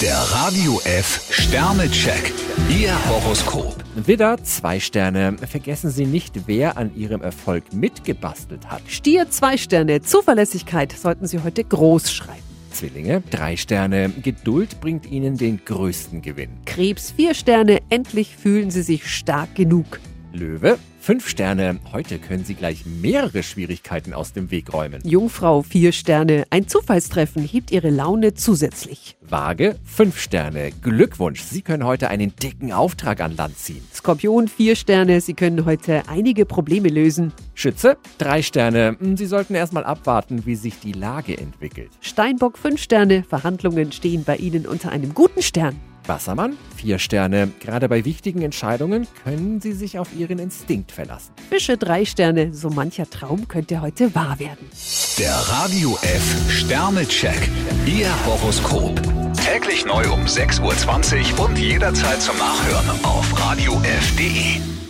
Der Radio F Sternecheck. Ihr Horoskop. Widder, zwei Sterne. Vergessen Sie nicht, wer an Ihrem Erfolg mitgebastelt hat. Stier, zwei Sterne. Zuverlässigkeit sollten Sie heute groß schreiben. Zwillinge, drei Sterne. Geduld bringt Ihnen den größten Gewinn. Krebs, vier Sterne. Endlich fühlen Sie sich stark genug. Löwe, fünf Sterne. Heute können Sie gleich mehrere Schwierigkeiten aus dem Weg räumen. Jungfrau, vier Sterne. Ein Zufallstreffen hebt Ihre Laune zusätzlich. Waage, fünf Sterne. Glückwunsch, Sie können heute einen dicken Auftrag an Land ziehen. Skorpion, vier Sterne. Sie können heute einige Probleme lösen. Schütze, drei Sterne. Sie sollten erstmal abwarten, wie sich die Lage entwickelt. Steinbock, fünf Sterne. Verhandlungen stehen bei Ihnen unter einem guten Stern. Wassermann, vier Sterne. Gerade bei wichtigen Entscheidungen können Sie sich auf Ihren Instinkt verlassen. Fische, drei Sterne. So mancher Traum könnte heute wahr werden. Der Radio F Sternecheck. Ihr Horoskop. Täglich neu um 6.20 Uhr und jederzeit zum Nachhören auf radiof.de.